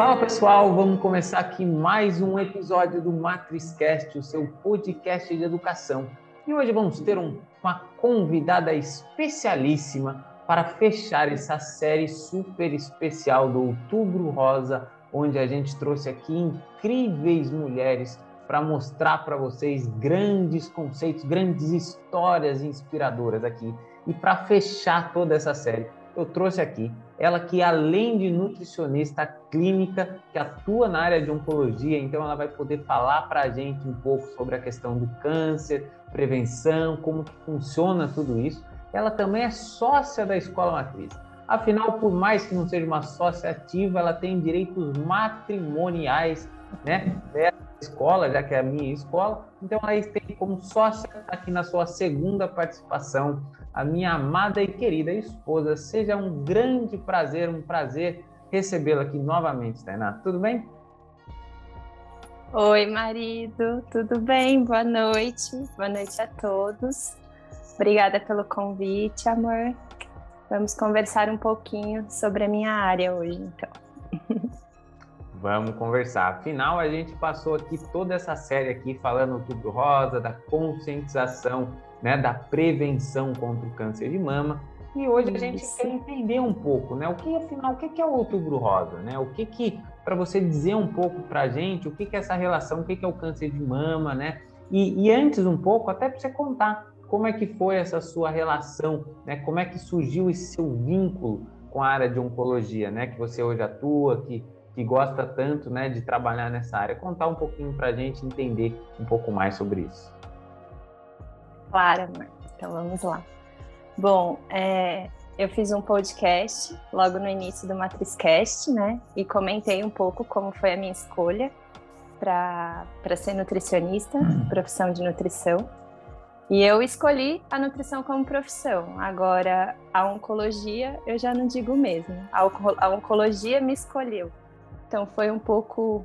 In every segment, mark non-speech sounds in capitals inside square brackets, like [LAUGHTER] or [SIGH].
Fala pessoal, vamos começar aqui mais um episódio do MatrizCast, o seu podcast de educação. E hoje vamos ter um, uma convidada especialíssima para fechar essa série super especial do Outubro Rosa, onde a gente trouxe aqui incríveis mulheres para mostrar para vocês grandes conceitos, grandes histórias inspiradoras aqui. E para fechar toda essa série, eu trouxe aqui ela que além de nutricionista clínica, que atua na área de oncologia, então ela vai poder falar para a gente um pouco sobre a questão do câncer, prevenção, como que funciona tudo isso. Ela também é sócia da Escola Matriz. Afinal, por mais que não seja uma sócia ativa, ela tem direitos matrimoniais, né? Escola, já que é a minha escola. Então, ela tem como sócia aqui na sua segunda participação a minha amada e querida esposa. Seja um grande prazer, um prazer recebê-la aqui novamente, Tainá. Tudo bem? Oi, marido, tudo bem? Boa noite, boa noite a todos. Obrigada pelo convite, amor. Vamos conversar um pouquinho sobre a minha área hoje, então. Vamos conversar. Afinal, a gente passou aqui toda essa série aqui falando do Tudo Rosa, da conscientização né, da prevenção contra o câncer de mama. E hoje a gente quer entender um pouco, né? O que afinal, o que é o Outubro Rosa, né? O que que para você dizer um pouco para a gente, o que que é essa relação, o que que é o câncer de mama, né? E, e antes um pouco, até para você contar como é que foi essa sua relação, né? Como é que surgiu esse seu vínculo com a área de oncologia, né? Que você hoje atua, que que gosta tanto, né, de trabalhar nessa área. Contar um pouquinho para a gente entender um pouco mais sobre isso. Claro, amor. Então vamos lá. Bom, é, eu fiz um podcast logo no início do MatrizCast, né? E comentei um pouco como foi a minha escolha para ser nutricionista, uhum. profissão de nutrição. E eu escolhi a nutrição como profissão. Agora, a oncologia, eu já não digo mesmo. A, a oncologia me escolheu. Então, foi um pouco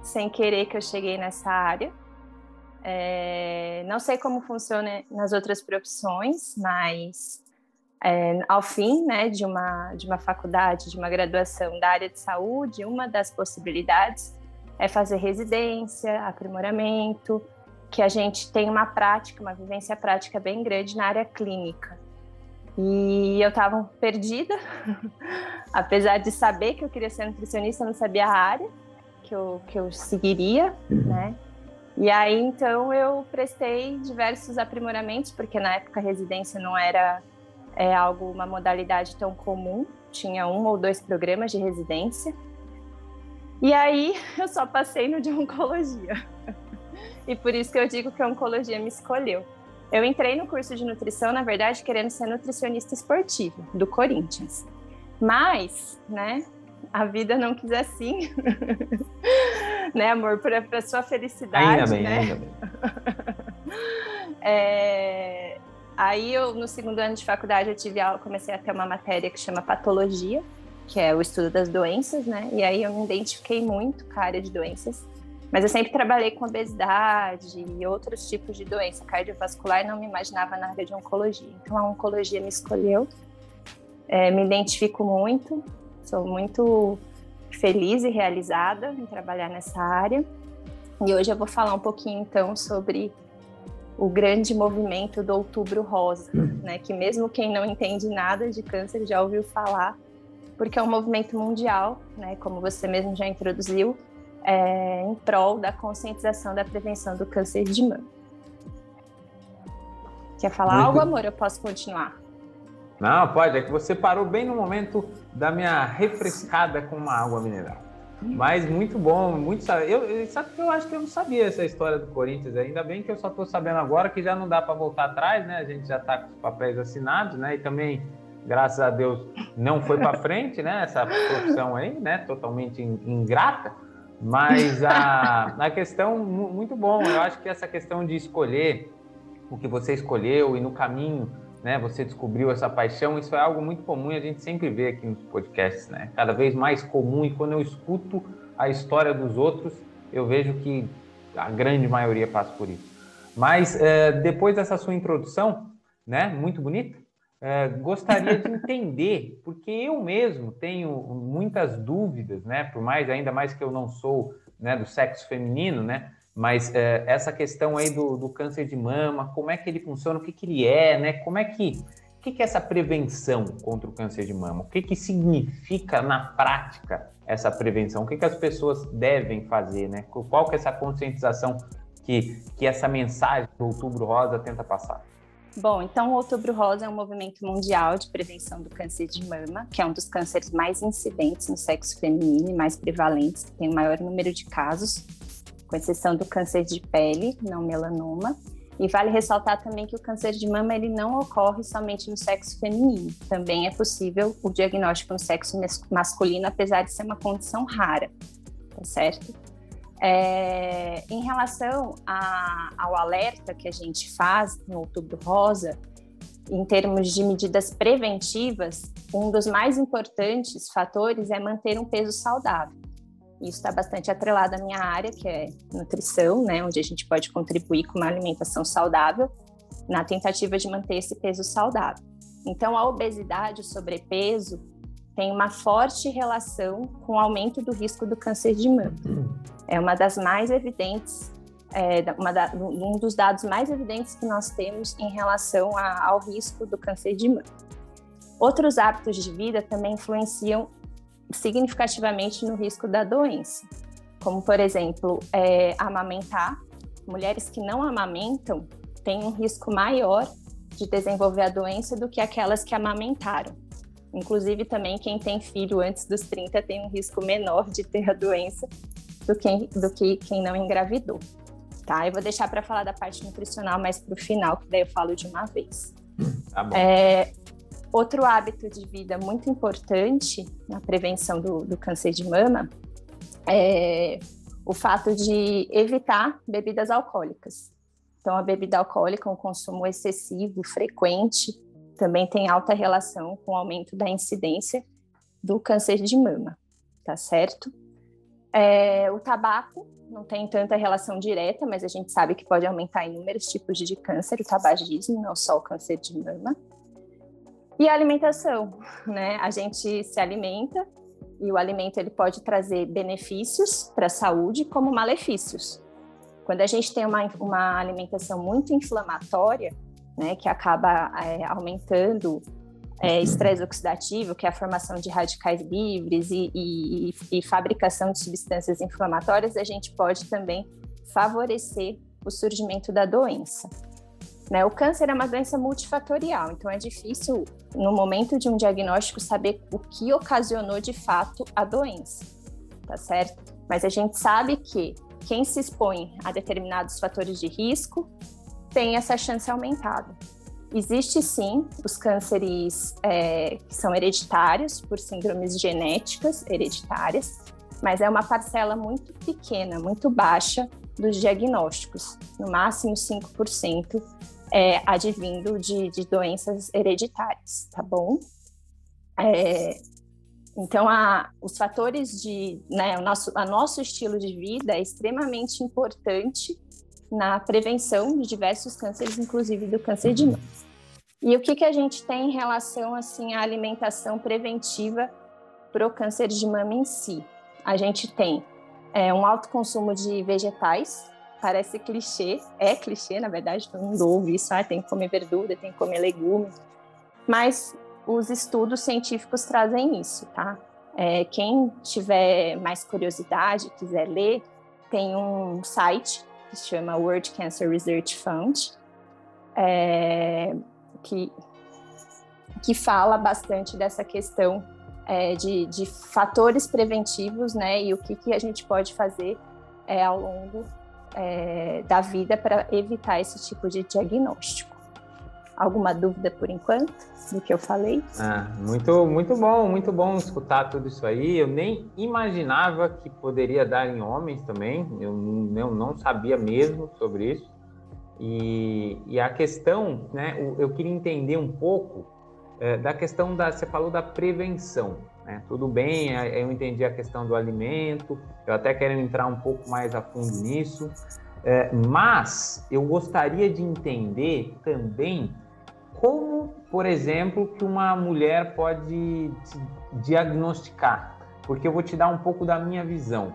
sem querer que eu cheguei nessa área. É, não sei como funciona nas outras profissões, mas é, ao fim né, de, uma, de uma faculdade, de uma graduação da área de saúde, uma das possibilidades é fazer residência, aprimoramento, que a gente tem uma prática, uma vivência prática bem grande na área clínica. E eu estava perdida, [LAUGHS] apesar de saber que eu queria ser nutricionista, eu não sabia a área que eu, que eu seguiria, né? E aí, então, eu prestei diversos aprimoramentos, porque na época a residência não era é, algo, uma modalidade tão comum, tinha um ou dois programas de residência. E aí, [LAUGHS] eu só passei no de oncologia. [LAUGHS] e por isso que eu digo que a oncologia me escolheu. Eu entrei no curso de nutrição, na verdade, querendo ser nutricionista esportivo, do Corinthians. Mas, né, a vida não quis assim. [LAUGHS] né, amor? Para sua felicidade. Ainda bem, né? ainda bem. [LAUGHS] é, aí eu, no segundo ano de faculdade, eu tive aula, comecei a ter uma matéria que chama patologia, que é o estudo das doenças, né? E aí eu me identifiquei muito com a área de doenças. Mas eu sempre trabalhei com obesidade e outros tipos de doença cardiovascular e não me imaginava na área de oncologia. Então a oncologia me escolheu. É, me identifico muito, sou muito feliz e realizada em trabalhar nessa área. E hoje eu vou falar um pouquinho então sobre o grande movimento do Outubro Rosa, né? Que mesmo quem não entende nada de câncer já ouviu falar, porque é um movimento mundial, né? Como você mesmo já introduziu, é, em prol da conscientização da prevenção do câncer de mama. Quer falar Muito... algo, amor? Eu posso continuar? Não, pode. É que você parou bem no momento da minha refrescada com uma água mineral. Mas muito bom, muito eu Sabe que eu acho que eu não sabia essa história do Corinthians. Ainda bem que eu só estou sabendo agora que já não dá para voltar atrás, né? A gente já está com os papéis assinados, né? E também, graças a Deus, não foi para frente, né? Essa profissão aí, né? Totalmente ingrata. Mas a, [LAUGHS] a questão muito bom. Eu acho que essa questão de escolher o que você escolheu e no caminho né? Você descobriu essa paixão, isso é algo muito comum e a gente sempre vê aqui nos podcasts, né? Cada vez mais comum e quando eu escuto a história dos outros, eu vejo que a grande maioria passa por isso. Mas é, depois dessa sua introdução, né? Muito bonita. É, gostaria de entender, porque eu mesmo tenho muitas dúvidas, né? Por mais, ainda mais que eu não sou né, do sexo feminino, né? Mas é, essa questão aí do, do, câncer de mama, como é que ele funciona, o que, que ele é, né? Como é que, o que, que é essa prevenção contra o câncer de mama? O que, que significa na prática essa prevenção? O que, que as pessoas devem fazer, né? Qual que é essa conscientização que, que essa mensagem do Outubro Rosa tenta passar? Bom, então o Outubro Rosa é um movimento mundial de prevenção do câncer de mama, que é um dos cânceres mais incidentes no sexo feminino e mais prevalentes, que tem o maior número de casos, com exceção do câncer de pele, não melanoma. E vale ressaltar também que o câncer de mama ele não ocorre somente no sexo feminino. Também é possível o diagnóstico no sexo masculino, apesar de ser uma condição rara, tá certo? É, em relação a, ao alerta que a gente faz no Outubro Rosa, em termos de medidas preventivas, um dos mais importantes fatores é manter um peso saudável. Isso está bastante atrelado à minha área, que é nutrição, né, onde a gente pode contribuir com uma alimentação saudável na tentativa de manter esse peso saudável. Então, a obesidade, o sobrepeso, tem uma forte relação com o aumento do risco do câncer de mama é uma das mais evidentes, é, da, um dos dados mais evidentes que nós temos em relação a, ao risco do câncer de mama. Outros hábitos de vida também influenciam significativamente no risco da doença, como, por exemplo, é, amamentar. Mulheres que não amamentam têm um risco maior de desenvolver a doença do que aquelas que amamentaram. Inclusive, também quem tem filho antes dos 30 tem um risco menor de ter a doença do que, do que quem não engravidou. Tá? Eu vou deixar para falar da parte nutricional mais para o final, que daí eu falo de uma vez. Tá bom. É, outro hábito de vida muito importante na prevenção do, do câncer de mama é o fato de evitar bebidas alcoólicas. Então, a bebida alcoólica, um consumo excessivo, frequente, também tem alta relação com o aumento da incidência do câncer de mama, tá certo? É, o tabaco não tem tanta relação direta, mas a gente sabe que pode aumentar inúmeros tipos de câncer, o tabagismo, não só o câncer de mama. E a alimentação, né? A gente se alimenta e o alimento ele pode trazer benefícios para a saúde como malefícios. Quando a gente tem uma, uma alimentação muito inflamatória, né, que acaba é, aumentando é, estresse oxidativo, que é a formação de radicais livres e, e, e, fabricação de substâncias inflamatórias, a gente pode também favorecer o surgimento da doença. Né? O câncer é uma doença multifatorial, então é difícil, no momento de um diagnóstico, saber o que ocasionou de fato a doença, tá certo? Mas a gente sabe que quem se expõe a determinados fatores de risco tem essa chance aumentada. Existe sim os cânceres é, que são hereditários por síndromes genéticas hereditárias, mas é uma parcela muito pequena, muito baixa dos diagnósticos, no máximo 5% é advindo de, de doenças hereditárias, tá bom? É, então, a, os fatores de, né, o nosso, a nosso estilo de vida é extremamente importante na prevenção de diversos cânceres, inclusive do câncer de mama. E o que, que a gente tem em relação assim à alimentação preventiva para o câncer de mama em si? A gente tem é, um alto consumo de vegetais, parece clichê, é clichê, na verdade, todo mundo ouve isso, ah, tem que comer verdura, tem que comer legume, mas os estudos científicos trazem isso, tá? É, quem tiver mais curiosidade, quiser ler, tem um site que se chama World Cancer Research Fund, é, que, que fala bastante dessa questão é, de, de, fatores preventivos, né, e o que, que a gente pode fazer é, ao longo é, da vida para evitar esse tipo de diagnóstico. Alguma dúvida por enquanto do que eu falei? Ah, muito, muito bom, muito bom escutar tudo isso aí. Eu nem imaginava que poderia dar em homens também. Eu, eu não sabia mesmo sobre isso. E, e a questão, né, eu queria entender um pouco é, da questão da, você falou da prevenção, né? Tudo bem, eu entendi a questão do alimento, eu até quero entrar um pouco mais a fundo nisso, é, mas eu gostaria de entender também como, por exemplo, que uma mulher pode diagnosticar? Porque eu vou te dar um pouco da minha visão.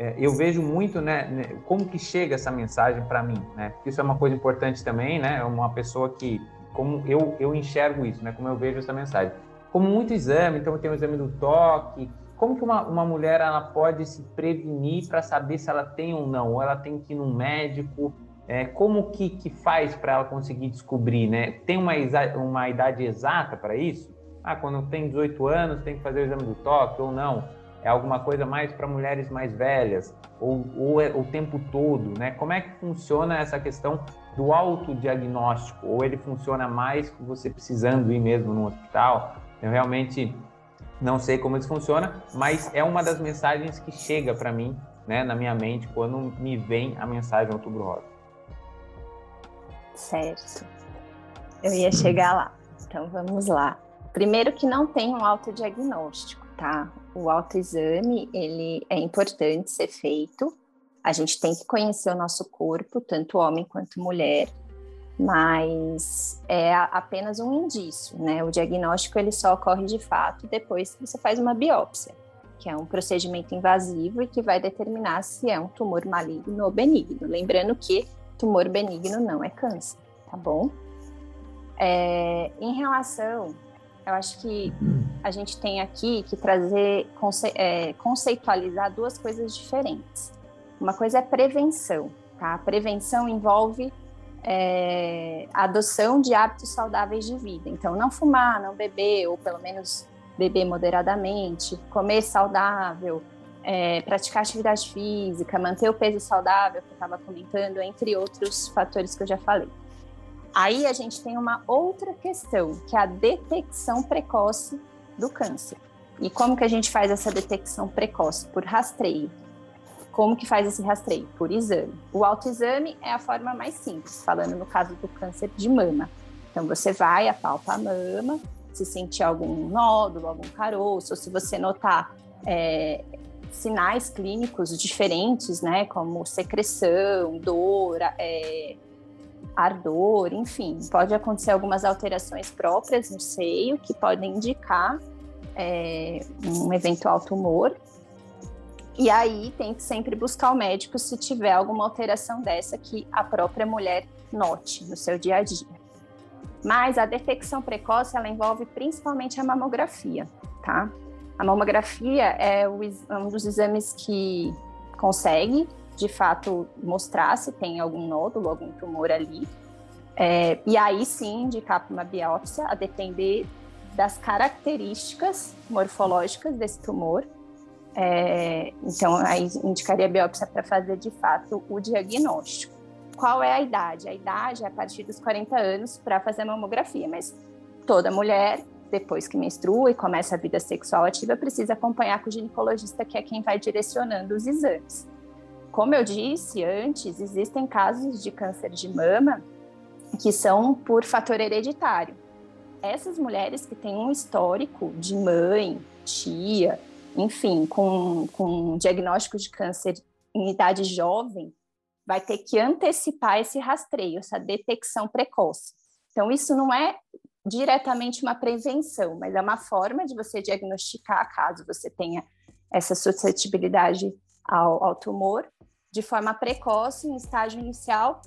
É, eu vejo muito, né, né como que chega essa mensagem para mim, né? Isso é uma coisa importante também, né? É uma pessoa que, como eu, eu enxergo isso, né? Como eu vejo essa mensagem. Como muito exame, então tem o exame do toque. Como que uma, uma mulher ela pode se prevenir para saber se ela tem ou não? Ou ela tem que ir num médico? É, como que, que faz para ela conseguir descobrir, né? Tem uma, uma idade exata para isso? Ah, quando tem 18 anos tem que fazer o exame do toque ou não? É alguma coisa mais para mulheres mais velhas? Ou, ou é o tempo todo, né? Como é que funciona essa questão do autodiagnóstico? Ou ele funciona mais com você precisando ir mesmo no hospital? Eu realmente não sei como isso funciona, mas é uma das mensagens que chega para mim, né, na minha mente, quando me vem a mensagem Outubro Rosa. Certo. Eu ia chegar lá. Então vamos lá. Primeiro que não tem um autodiagnóstico, tá? O autoexame, ele é importante ser feito. A gente tem que conhecer o nosso corpo, tanto homem quanto mulher, mas é apenas um indício, né? O diagnóstico ele só ocorre de fato depois que você faz uma biópsia, que é um procedimento invasivo e que vai determinar se é um tumor maligno ou benigno. Lembrando que tumor benigno não é câncer, tá bom? É, em relação, eu acho que a gente tem aqui que trazer, conce, é, conceitualizar duas coisas diferentes. Uma coisa é prevenção, tá? A prevenção envolve é, a adoção de hábitos saudáveis de vida. Então, não fumar, não beber, ou pelo menos beber moderadamente, comer saudável, é, praticar atividade física, manter o peso saudável, que eu estava comentando, entre outros fatores que eu já falei. Aí a gente tem uma outra questão, que é a detecção precoce do câncer. E como que a gente faz essa detecção precoce? Por rastreio. Como que faz esse rastreio? Por exame. O autoexame é a forma mais simples, falando no caso do câncer de mama. Então você vai, apalpa a mama, se sentir algum nódulo, algum caroço, ou se você notar é, sinais clínicos diferentes, né, como secreção, dor, é, ardor, enfim, pode acontecer algumas alterações próprias no seio que podem indicar é, um eventual tumor. E aí tem que sempre buscar o médico se tiver alguma alteração dessa que a própria mulher note no seu dia a dia. Mas a detecção precoce ela envolve principalmente a mamografia, tá? A mamografia é um dos exames que consegue, de fato, mostrar se tem algum nódulo, algum tumor ali. É, e aí sim indicar para uma biópsia, a depender das características morfológicas desse tumor. É, então, aí indicaria a biópsia para fazer de fato o diagnóstico. Qual é a idade? A idade é a partir dos 40 anos para fazer mamografia, mas toda mulher depois que menstrua e começa a vida sexual ativa, precisa acompanhar com o ginecologista, que é quem vai direcionando os exames. Como eu disse antes, existem casos de câncer de mama que são por fator hereditário. Essas mulheres que têm um histórico de mãe, tia, enfim, com, com diagnóstico de câncer em idade jovem, vai ter que antecipar esse rastreio, essa detecção precoce. Então, isso não é diretamente uma prevenção, mas é uma forma de você diagnosticar caso você tenha essa suscetibilidade ao, ao tumor de forma precoce, em estágio inicial,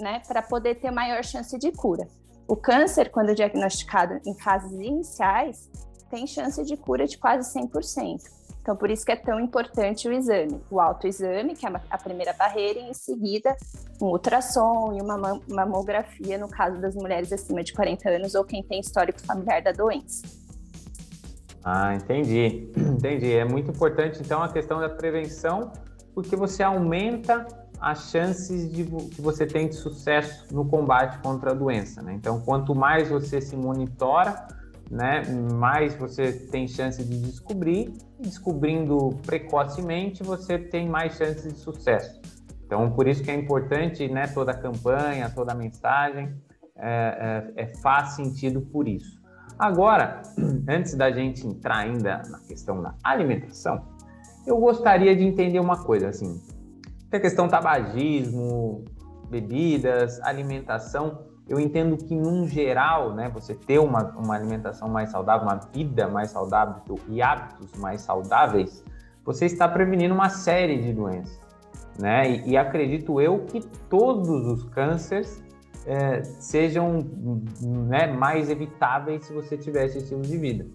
né, para poder ter maior chance de cura. O câncer, quando diagnosticado em fases iniciais, tem chance de cura de quase 100%. Então, por isso que é tão importante o exame. O autoexame, que é a primeira barreira, e em seguida um ultrassom e uma mamografia, no caso das mulheres acima de 40 anos ou quem tem histórico familiar da doença. Ah, entendi. [CLEARS THROAT] Entendi. É muito importante, então, a questão da prevenção, porque você aumenta as chances de que você tenha sucesso no combate contra a doença, né? Então, quanto mais você se monitora, né, mais você tem chance de descobrir. Descobrindo precocemente, você tem mais chances de sucesso. Então, por isso que é importante, né, toda a campanha, toda a mensagem, é, é, é, faz sentido por isso. Agora, [CLEARS THROAT] antes da gente entrar ainda na questão da alimentação, eu gostaria de entender uma coisa, assim, a questão tabagismo, bebidas, alimentação, eu entendo que, num geral, né, você ter uma, uma alimentação mais saudável, uma vida mais saudável e hábitos mais saudáveis, você está prevenindo uma série de doenças. Né? E, e acredito eu que todos os cânceres é, sejam né, mais evitáveis se você tiver esse estilo de vida.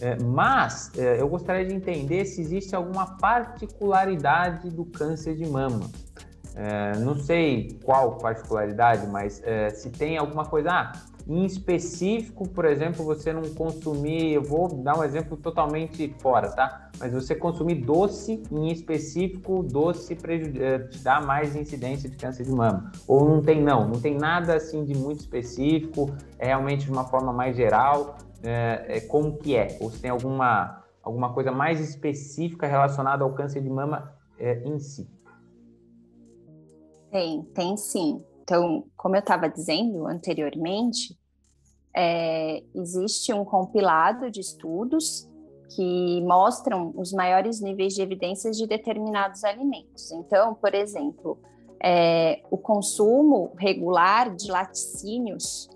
É, mas é, eu gostaria de entender se existe alguma particularidade do câncer de mama. É, não sei qual particularidade, mas é, se tem alguma coisa. Ah, em específico, por exemplo, você não consumir, eu vou dar um exemplo totalmente fora, tá? Mas você consumir doce, em específico, doce é, te dá mais incidência de câncer de mama. Ou não tem, não, não tem nada assim de muito específico, é realmente de uma forma mais geral, é, é, como que é? Ou se tem alguma, alguma coisa mais específica relacionada ao câncer de mama é, em si? Tem, tem sim. Então, como eu estava dizendo anteriormente, é, existe um compilado de estudos que mostram os maiores níveis de evidências de determinados alimentos. Então, por exemplo, é, o consumo regular de laticínios,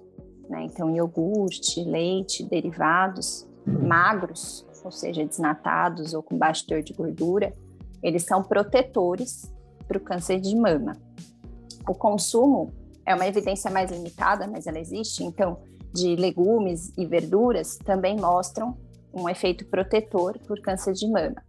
né, então iogurte, leite, derivados magros, ou seja, desnatados ou com baixo teor de gordura, eles são protetores para o câncer de mama o consumo é uma evidência mais limitada, mas ela existe, então, de legumes e verduras também mostram um efeito protetor por câncer de mama.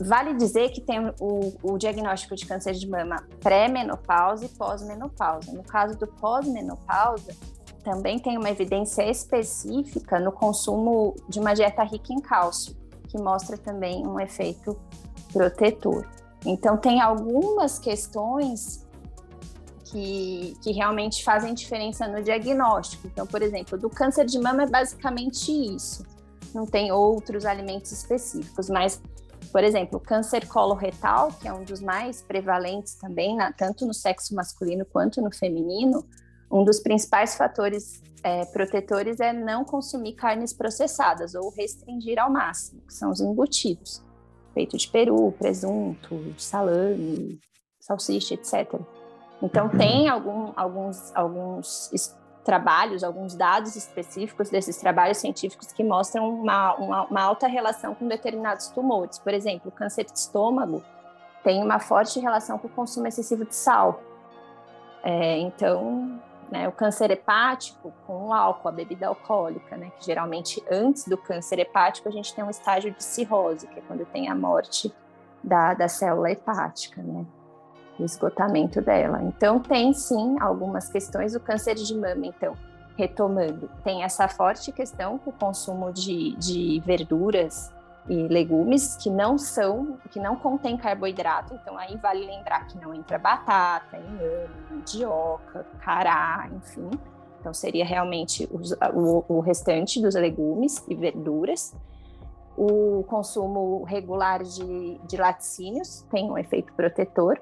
Vale dizer que tem o, o diagnóstico de câncer de mama pré-menopausa e pós-menopausa. No caso do pós-menopausa, também tem uma evidência específica no consumo de uma dieta rica em cálcio, que mostra também um efeito protetor. Então, tem algumas questões que, que realmente fazem diferença no diagnóstico. Então, por exemplo, do câncer de mama é basicamente isso. Não tem outros alimentos específicos, mas, por exemplo, o câncer coloretal, que é um dos mais prevalentes também, na, tanto no sexo masculino quanto no feminino, um dos principais fatores é, protetores é não consumir carnes processadas ou restringir ao máximo, que são os embutidos. Peito de peru, presunto, salame, salsicha, etc. Então, tem algum, alguns, alguns trabalhos, alguns dados específicos desses trabalhos científicos que mostram uma, uma, uma, alta relação com determinados tumores. Por exemplo, o câncer de estômago tem uma forte relação com o consumo excessivo de sal. É, então, né, o câncer hepático com o álcool, a bebida alcoólica, né, que geralmente antes do câncer hepático a gente tem um estágio de cirrose, que é quando tem a morte da, da célula hepática, né o esgotamento dela. Então, tem sim algumas questões. O câncer de mama, então, retomando, tem essa forte questão com o consumo de, de verduras e legumes que não são, que não contém carboidrato. Então, aí vale lembrar que não entra batata, inhame, mandioca, cará, enfim. Então, seria realmente o, o restante dos legumes e verduras o consumo regular de, de laticínios tem um efeito protetor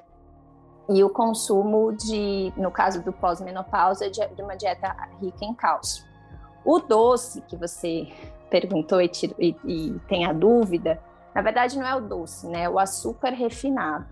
e o consumo de, no caso do pós-menopausa, de, uma dieta rica em cálcio. O doce que você perguntou e, e, e, tem a dúvida, na verdade não é o doce, né? É o açúcar refinado.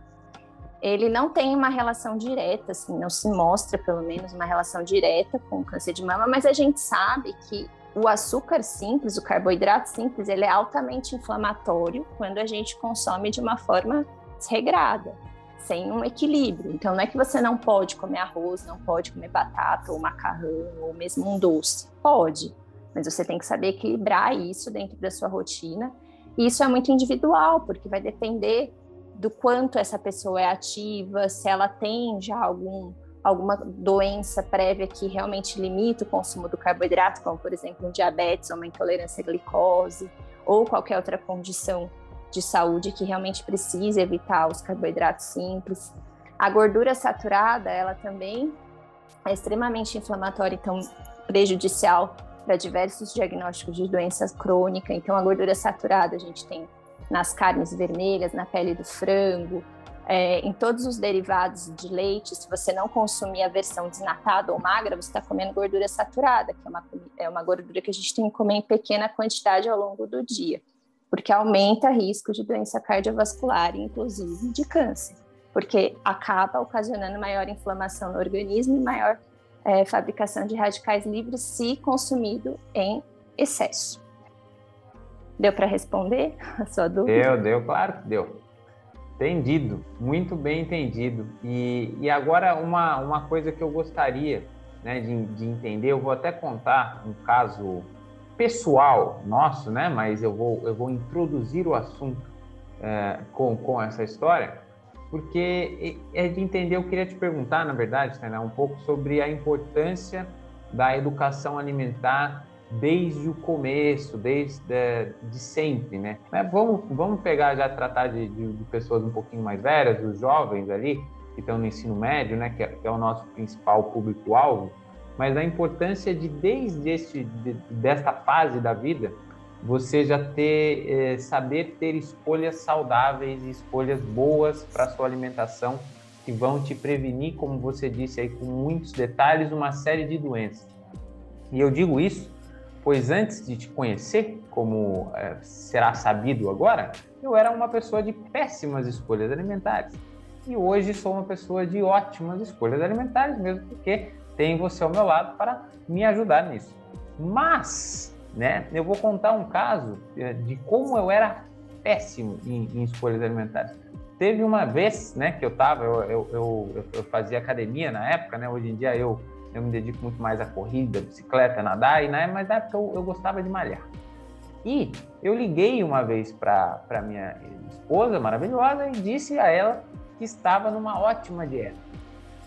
Ele não tem uma relação direta, assim, não se mostra pelo menos uma relação direta com o câncer de mama, mas a gente sabe que o açúcar simples, o carboidrato simples, ele é altamente inflamatório quando a gente consome de uma forma desregrada sem um equilíbrio. Então, não é que você não pode comer arroz, não pode comer batata ou macarrão ou mesmo um doce. Pode, mas você tem que saber equilibrar isso dentro da sua rotina. E isso é muito individual, porque vai depender do quanto essa pessoa é ativa, se ela tem já algum alguma doença prévia que realmente limita o consumo do carboidrato, como por exemplo um diabetes ou uma intolerância à glicose, ou qualquer outra condição de saúde que realmente precisa evitar os carboidratos simples. A gordura saturada, ela também é extremamente inflamatória, então prejudicial para diversos diagnósticos de doenças crônicas. Então, a gordura saturada a gente tem nas carnes vermelhas, na pele do frango, é, em todos os derivados de leite. Se você não consumir a versão desnatada ou magra, você está comendo gordura saturada, que é uma, é uma gordura que a gente tem que comer em pequena quantidade ao longo do dia porque aumenta risco de doença cardiovascular, inclusive de câncer, porque acaba ocasionando maior inflamação no organismo e maior é, fabricação de radicais livres se consumido em excesso. Deu para responder a sua dúvida? Deu, deu, claro que deu. Entendido, muito bem entendido. E, e agora uma, uma coisa que eu gostaria né, de, de entender, eu vou até contar um caso pessoal nosso, né? Mas eu vou, eu vou introduzir o assunto é, com, com essa história, porque é de entender, eu queria te perguntar, na verdade, né, um pouco sobre a importância da educação alimentar desde o começo, desde de, de sempre, né? Vamos, vamos pegar já tratar de, de, de, pessoas um pouquinho mais velhas, os jovens ali que estão no ensino médio, né? Que é, que é o nosso principal público-alvo mas a importância de desde este de, desta fase da vida você já ter é, saber ter escolhas saudáveis escolhas boas para sua alimentação que vão te prevenir, como você disse aí com muitos detalhes, uma série de doenças. E eu digo isso pois antes de te conhecer, como é, será sabido agora, eu era uma pessoa de péssimas escolhas alimentares. E hoje sou uma pessoa de ótimas escolhas alimentares, mesmo porque tem você ao meu lado para me ajudar nisso. Mas, né, eu vou contar um caso é, de como eu era péssimo em, em escolhas alimentares. Teve uma vez, né, que eu tava, eu, eu, eu, eu, fazia academia na época, né, hoje em dia eu, eu me dedico muito mais à corrida, bicicleta, nadar, e, né, mas na época eu, eu gostava de malhar. E eu liguei uma vez para minha esposa maravilhosa e disse a ela que estava numa ótima dieta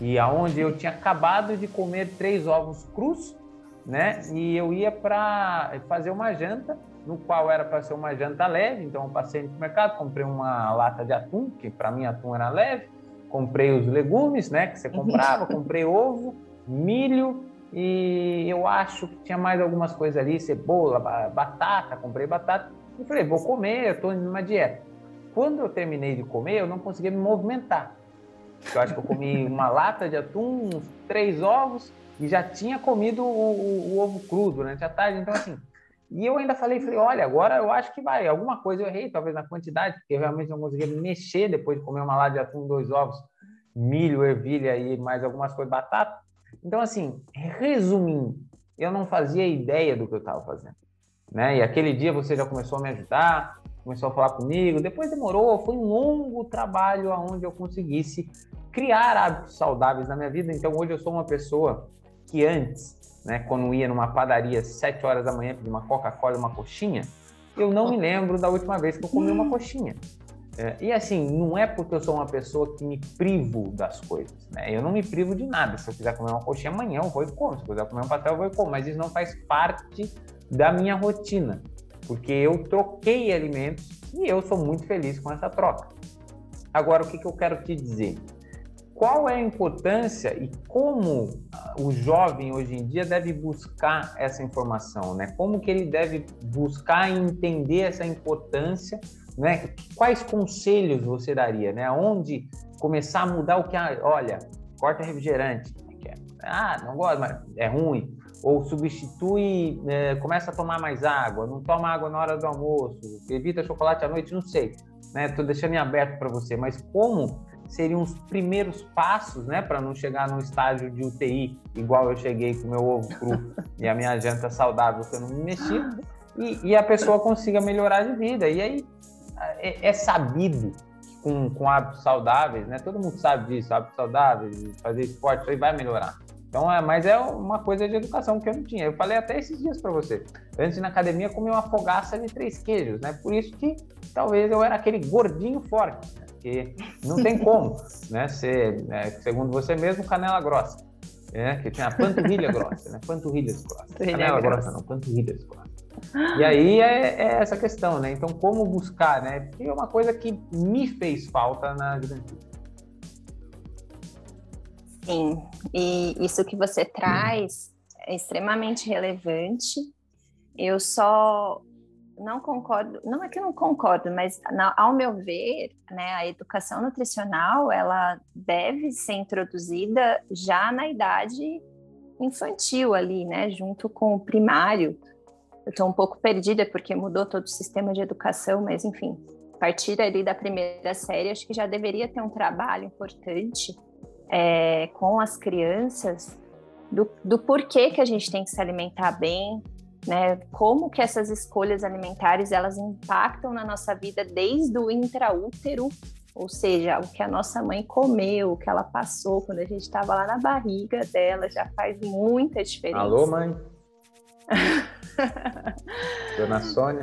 e aonde eu tinha acabado de comer três ovos crus, né? E eu ia para fazer uma janta, no qual era para ser uma janta leve. Então eu passei no mercado, comprei uma lata de atum, que para mim atum era leve. Comprei os legumes, né? Que você comprava, comprei ovo, milho e eu acho que tinha mais algumas coisas ali, cebola, batata, comprei batata. E falei, vou comer, eu estou numa dieta. Quando eu terminei de comer, eu não conseguia me movimentar. Eu acho que eu comi uma lata de atum, uns três ovos e já tinha comido o, o, o, ovo cru durante a tarde. Então, assim, e eu ainda falei, falei, olha, agora eu acho que vai. Alguma coisa eu errei, talvez na quantidade, porque eu realmente não conseguia mexer depois de comer uma lata de atum, dois ovos, milho, ervilha e mais algumas coisas, batata. Então, assim, resumindo, eu não fazia ideia do que eu estava fazendo. Né? E aquele dia você já começou a me ajudar, começou a falar comigo. Depois demorou, foi um longo trabalho onde eu conseguisse criar hábitos saudáveis na minha vida. Então hoje eu sou uma pessoa que antes, né, quando ia numa padaria às 7 horas da manhã pedir uma Coca-Cola uma coxinha, eu não me lembro da última vez que eu comi uma coxinha. É, e assim, não é porque eu sou uma pessoa que me privo das coisas, né? Eu não me privo de nada. Se eu quiser comer uma coxinha amanhã, eu vou e como. Se eu quiser comer um pastel, eu vou e como. Mas isso não faz parte da minha rotina, porque eu troquei alimentos e eu sou muito feliz com essa troca. Agora, o que, que eu quero te dizer? Qual é a importância e como o jovem hoje em dia deve buscar essa informação, né? Como que ele deve buscar entender essa importância, né? Quais conselhos você daria, né? Onde começar a mudar o que, ah, olha, corta refrigerante, é? ah, não gosto, mas é ruim, ou substitui, é, começa a tomar mais água, não toma água na hora do almoço, evita chocolate à noite, não sei, né? Tô deixando em aberto para você, mas como seriam os primeiros passos, né, para não chegar num estágio de UTI, igual eu cheguei com meu ovo cru [LAUGHS] e a minha janta saudável que eu não me mexi, e, e a pessoa consiga melhorar de vida. E aí é, é sabido com, com, hábitos saudáveis, né? Todo mundo sabe disso, hábitos saudáveis, fazer esporte, isso aí vai melhorar. Então, é, mas é uma coisa de educação que eu não tinha. Eu falei até esses dias para você. Antes na academia comi uma fogaça de três queijos, né? Por isso que talvez eu era aquele gordinho forte porque não tem como, né? Ser, é, segundo você mesmo, canela grossa. É, que tem a panturrilha grossa, né? Panturrilhas grossas. Canela grossa não, panturrilhas grossas. E aí é, é, essa questão, né? Então, como buscar, né? Porque é uma coisa que me fez falta na juventude. Sim, e isso que você traz é extremamente relevante. Eu só não concordo, não é que eu não concordo, mas na, ao meu ver, né, a educação nutricional ela deve ser introduzida já na idade infantil ali, né, junto com o primário. Eu estou um pouco perdida porque mudou todo o sistema de educação, mas enfim, a partir ali da primeira série, acho que já deveria ter um trabalho importante é, com as crianças do, do porquê que a gente tem que se alimentar bem, né? Como que essas escolhas alimentares elas impactam na nossa vida desde o intraútero, ou seja, o que a nossa mãe comeu, o que ela passou quando a gente estava lá na barriga dela, já faz muita diferença. Alô, mãe? [LAUGHS] Dona Sônia?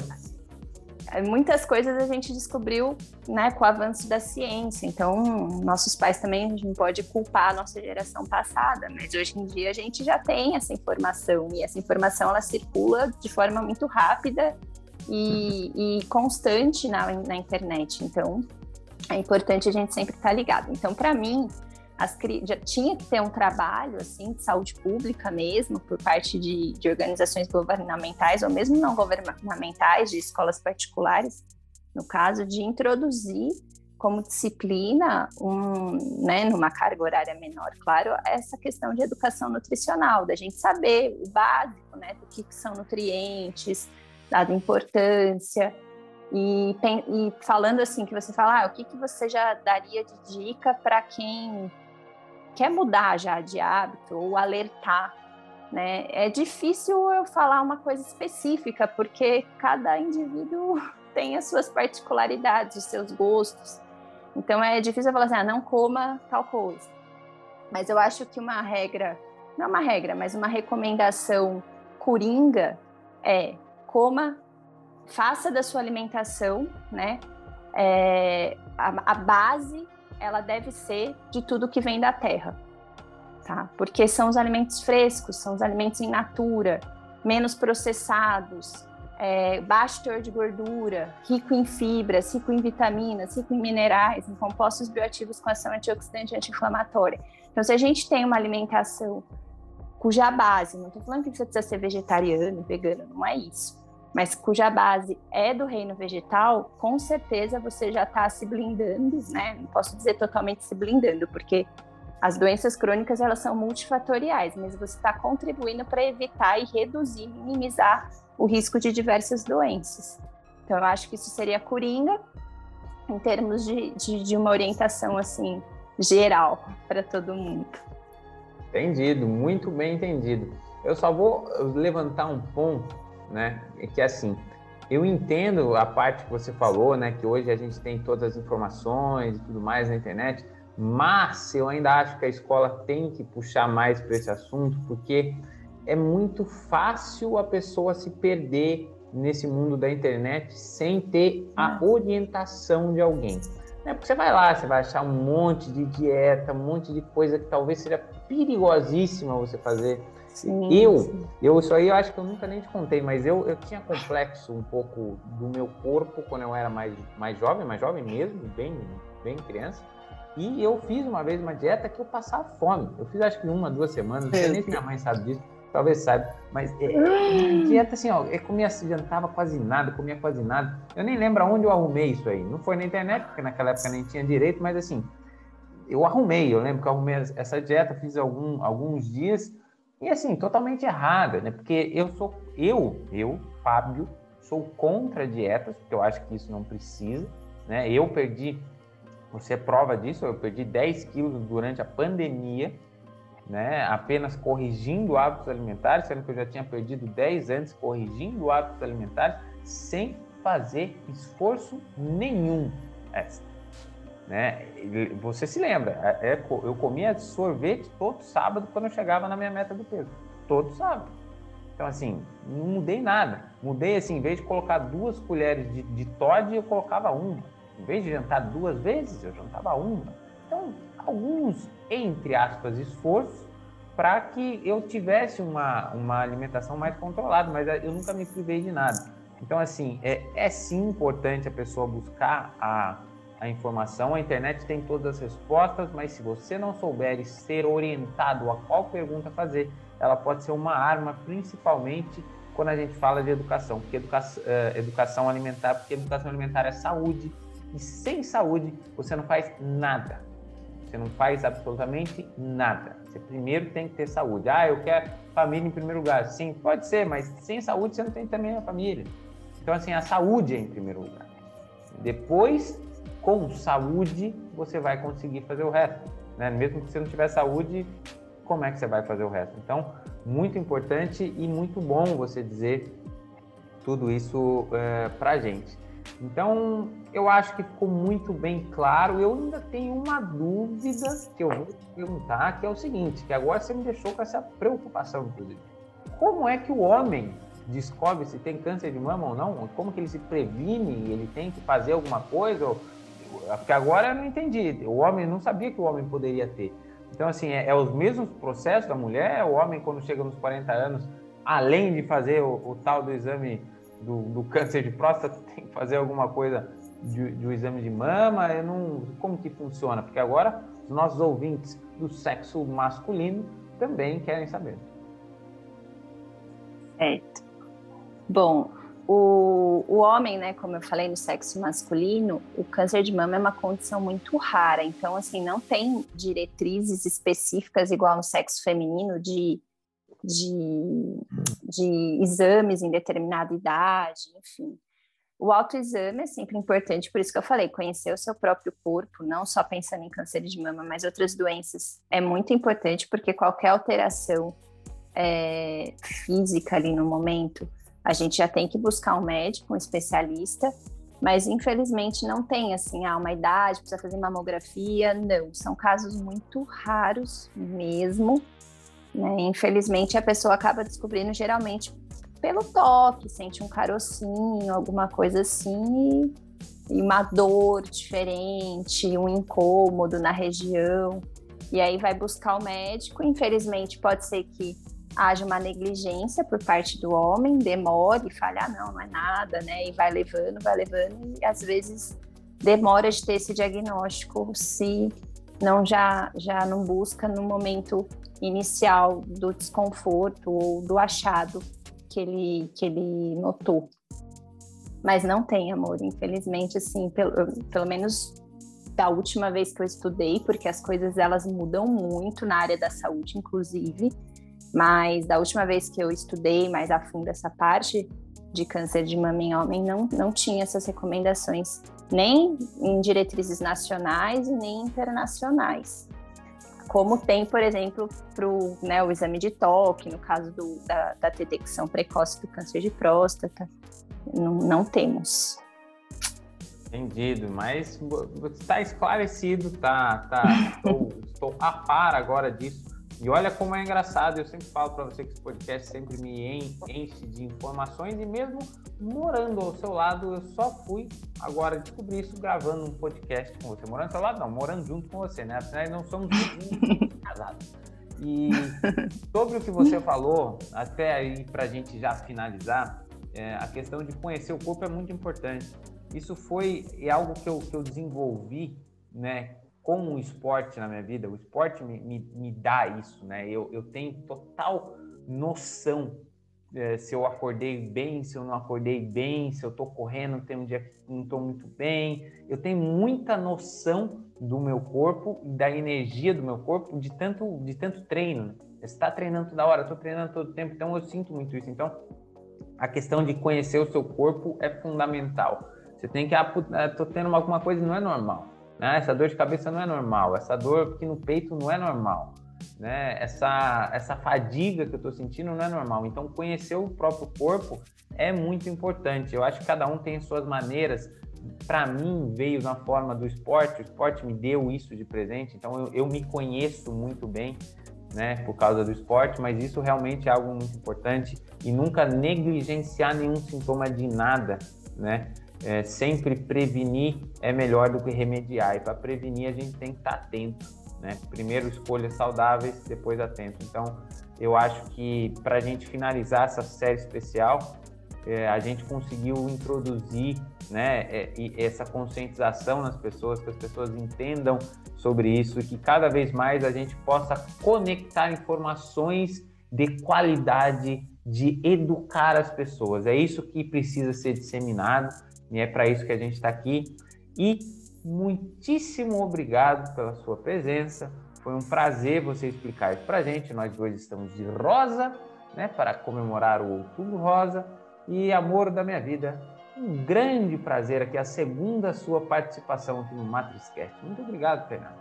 Muitas coisas a gente descobriu né, com o avanço da ciência. Então, nossos pais também, a gente não pode culpar a nossa geração passada, mas hoje em dia a gente já tem essa informação e essa informação ela circula de forma muito rápida e, e constante na, na internet. Então, é importante a gente sempre estar ligado. Então, para mim, as, já tinha que ter um trabalho assim de saúde pública mesmo por parte de, de organizações governamentais ou mesmo não governamentais de escolas particulares no caso de introduzir como disciplina um, né, numa carga horária menor, claro, essa questão de educação nutricional, da gente saber o básico, né, do que, que são nutrientes, dada importância, e, e, falando assim, que você fala, ah, o que, que você já daria de dica para quem quer mudar já de hábito ou alertar, né? É difícil eu falar uma coisa específica, porque cada indivíduo [LAUGHS] tem as suas particularidades, os seus gostos. Então é difícil eu falar assim, ah, não coma tal coisa. Mas eu acho que uma regra, não uma regra, mas uma recomendação coringa é coma, faça da sua alimentação, né? É, a, a base ela deve ser de tudo que vem da terra, tá? Porque são os alimentos frescos, são os alimentos em natura, menos processados, é, baixo teor de gordura, rico em fibras, rico em vitaminas, rico em minerais, em compostos bioativos com ação antioxidante e anti-inflamatória. Então, se a gente tem uma alimentação cuja base, não estou falando que você precisa ser vegetariano, vegano, não é isso mas cuja base é do reino vegetal, com certeza você já está se blindando, né? Não posso dizer totalmente se blindando, porque as doenças crônicas elas são multifatoriais, mas você está contribuindo para evitar e reduzir, minimizar o risco de diversas doenças. Então, eu acho que isso seria coringa em termos de, de, de uma orientação assim geral para todo mundo. Entendido, muito bem entendido. Eu só vou levantar um ponto né? É que assim, eu entendo a parte que você falou, né? Que hoje a gente tem todas as informações e tudo mais na internet, mas eu ainda acho que a escola tem que puxar mais para esse assunto, porque é muito fácil a pessoa se perder nesse mundo da internet sem ter a orientação de alguém. É porque você vai lá, você vai achar um monte de dieta, um monte de coisa que talvez seja perigosíssima você fazer Sim, eu, sim. eu, isso aí eu acho que eu nunca nem te contei, mas eu, eu tinha complexo um pouco do meu corpo quando eu era mais, mais jovem, mais jovem mesmo, bem, bem criança. E eu fiz uma vez uma dieta que eu passava fome. Eu fiz acho que uma, duas semanas, não sei nem se minha mãe sabe disso, talvez saiba. Mas é, é dieta assim, ó, eu comia, adiantava quase nada, comia quase nada. Eu nem lembro aonde eu arrumei isso aí. Não foi na internet, porque naquela época nem tinha direito, mas assim, eu arrumei. Eu lembro que eu arrumei essa dieta, fiz algum, alguns dias e assim, totalmente errada, né? Porque eu sou, eu, eu, Fábio, sou contra dietas, porque eu acho que isso não precisa, né? Eu perdi, você é prova disso, eu perdi 10 quilos durante a pandemia, né? Apenas corrigindo hábitos alimentares, sendo que eu já tinha perdido 10 antes corrigindo hábitos alimentares, sem fazer esforço nenhum. É, né? Você se lembra, é, é eu comia sorvete todo sábado quando eu chegava na minha meta do peso. Todo sábado. Então, assim, não mudei nada. Mudei, assim, em vez de colocar duas colheres de, de Todd, eu colocava uma. Em vez de jantar duas vezes, eu jantava uma. Então, alguns, entre aspas, esforços para que eu tivesse uma, uma alimentação mais controlada, mas eu nunca me privei de nada. Então, assim, é, é sim importante a pessoa buscar a, a informação. A internet tem todas as respostas, mas se você não souber ser orientado a qual pergunta fazer, ela pode ser uma arma, principalmente quando a gente fala de educação, porque educação, uh, educação alimentar, porque educação alimentar é saúde, e sem saúde você não faz nada. Você não faz absolutamente nada. Você primeiro tem que ter saúde. Ah, eu quero família em primeiro lugar. Sim, pode ser, mas sem saúde você não tem também a família. Então, assim, a saúde é em primeiro lugar. Depois com saúde, você vai conseguir fazer o resto. Né? Mesmo que você não tiver saúde, como é que você vai fazer o resto. Então, muito importante e muito bom você dizer tudo isso é, para a gente. Então, eu acho que ficou muito bem claro. Eu ainda tenho uma dúvida que eu vou te perguntar, que é o seguinte, que agora você me deixou com essa preocupação, inclusive. Como é que o homem descobre se tem câncer de mama ou não? Como que ele se previne? Ele tem que fazer alguma coisa? Porque agora eu não entendi. O homem não sabia que o homem poderia ter. Então, assim, é, é os mesmos processos da mulher? O homem, quando chega nos 40 anos, além de fazer o, o tal do exame do, do, câncer de próstata, [LAUGHS] tem que fazer alguma coisa de, de um exame de mama? Eu não, como que funciona? Porque agora os nossos ouvintes do sexo masculino também querem saber. Certo. Bom, o, o homem, né, como eu falei, no sexo masculino, o câncer de mama é uma condição muito rara. Então, assim, não tem diretrizes específicas igual no sexo feminino de, de, de exames em determinada idade, enfim. O autoexame é sempre importante, por isso que eu falei, conhecer o seu próprio corpo, não só pensando em câncer de mama, mas outras doenças, é muito importante, porque qualquer alteração é, física ali no momento, a gente já tem que buscar um médico, um especialista, mas infelizmente não tem assim, ah, uma idade, precisa fazer mamografia, não, são casos muito raros mesmo, né? Infelizmente a pessoa acaba descobrindo geralmente pelo toque, sente um carocinho, alguma coisa assim, e uma dor diferente, um incômodo na região, e aí vai buscar o médico, infelizmente pode ser que haja uma negligência por parte do homem, demore, fale, ah, não, não é nada, né? E vai levando, vai levando, e às vezes demora de ter esse diagnóstico se não já, já não busca no momento inicial do desconforto ou do achado que ele, que ele notou. Mas não tem amor, infelizmente, assim, pelo, pelo menos da última vez que eu estudei, porque as coisas elas mudam muito na área da saúde, inclusive. Mas da última vez que eu estudei mais a fundo essa parte de câncer de mama em homem, não, não tinha essas recomendações, nem em diretrizes nacionais e nem internacionais. Como tem, por exemplo, para né, o exame de toque, no caso do, da, da detecção precoce do câncer de próstata, não, não temos. Entendido, mas está esclarecido, tá, tá, [LAUGHS] estou, estou a par agora disso e olha como é engraçado, eu sempre falo para você que esse podcast sempre me enche de informações e mesmo morando ao seu lado, eu só fui agora descobrir isso gravando um podcast com você. Morando ao seu lado, não, morando junto com você, né? Afinal, não somos [LAUGHS] casados. E sobre o que você falou, até aí para a gente já finalizar, é, a questão de conhecer o corpo é muito importante. Isso foi é algo que eu, que eu desenvolvi, né? Com o esporte na minha vida, o esporte me, me, me dá isso, né? Eu, eu tenho total noção é, se eu acordei bem, se eu não acordei bem, se eu tô correndo, tem um dia que não tô muito bem. Eu tenho muita noção do meu corpo da energia do meu corpo de tanto, de tanto treino. Né? Você está treinando toda hora, estou treinando todo tempo, então eu sinto muito isso. Então, a questão de conhecer o seu corpo é fundamental. Você tem que, ah, tô tendo alguma coisa, não é normal. Né? Essa dor de cabeça não é normal, essa dor aqui no peito não é normal, né? Essa, essa fadiga que eu estou sentindo não é normal. Então, conhecer o próprio corpo é muito importante. Eu acho que cada um tem suas maneiras. Para mim, veio na forma do esporte, o esporte me deu isso de presente, então eu, eu me conheço muito bem. Né, por causa do esporte, mas isso realmente é algo muito importante e nunca negligenciar nenhum sintoma de nada, né? É, sempre prevenir é melhor do que remediar. E para prevenir a gente tem que estar tá atento, né? Primeiro escolhas saudáveis, depois atento. Então, eu acho que para a gente finalizar essa série especial, é, a gente conseguiu introduzir né, é, essa conscientização nas pessoas, que as pessoas entendam sobre isso e que cada vez mais a gente possa conectar informações de qualidade, de educar as pessoas. É isso que precisa ser disseminado e é para isso que a gente está aqui. E muitíssimo obrigado pela sua presença. Foi um prazer você explicar isso para a gente. Nós hoje estamos de rosa, né, para comemorar o Outubro Rosa. E amor da minha vida, um grande prazer aqui, a segunda sua participação aqui no MatrizCast. Muito obrigado, Fernanda.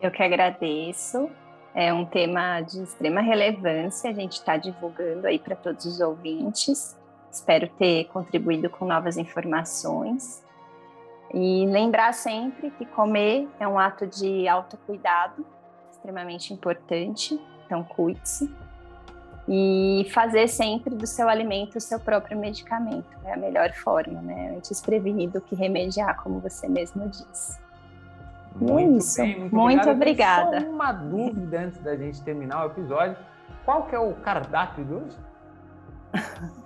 Eu que agradeço. É um tema de extrema relevância, a gente está divulgando aí para todos os ouvintes. Espero ter contribuído com novas informações. E lembrar sempre que comer é um ato de autocuidado, extremamente importante, então cuide-se. E fazer sempre do seu alimento o seu próprio medicamento, é a melhor forma, né? Antes prevenir do que remediar, como você mesmo disse. É muito é isso. Bem, muito, muito obrigada. Só uma dúvida antes da gente terminar o episódio. Qual que é o cardápio de hoje? [LAUGHS]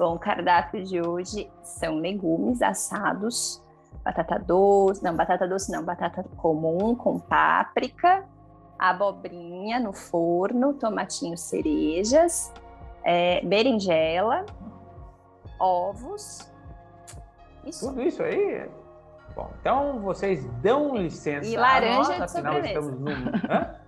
Bom, o cardápio de hoje são legumes assados, batata doce, não, batata doce não, batata comum com páprica, abobrinha no forno, tomatinho cerejas, é, berinjela, ovos. Isso. Tudo isso aí? Bom, então vocês dão licença. E laranja nós, de sobremesa. No... [LAUGHS]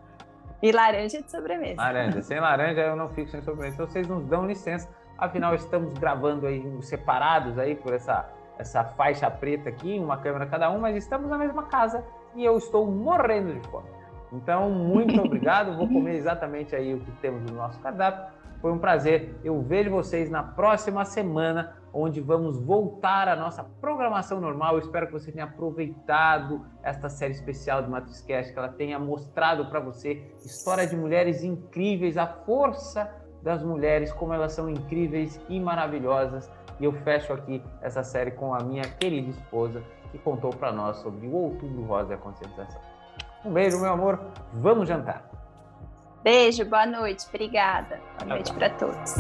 E laranja de sobremesa. Laranja. Sem laranja eu não fico sem sobremesa. Então vocês nos dão licença. Afinal, estamos gravando aí separados aí por essa, essa faixa preta aqui, uma câmera cada um, mas estamos na mesma casa e eu estou morrendo de fome. Então, muito [LAUGHS] obrigado. Vou comer exatamente aí o que temos no nosso cardápio. Foi um prazer. Eu vejo vocês na próxima semana, onde vamos voltar à nossa programação normal. Eu espero que você tenha aproveitado esta série especial do MatrizCast, que ela tenha mostrado para você história de mulheres incríveis, a força das mulheres, como elas são incríveis e maravilhosas. E eu fecho aqui essa série com a minha querida esposa, que contou para nós sobre o Outubro Rosa e a conscientização. Um beijo, meu amor. Vamos jantar. Beijo, boa noite. Obrigada. Boa noite para todos.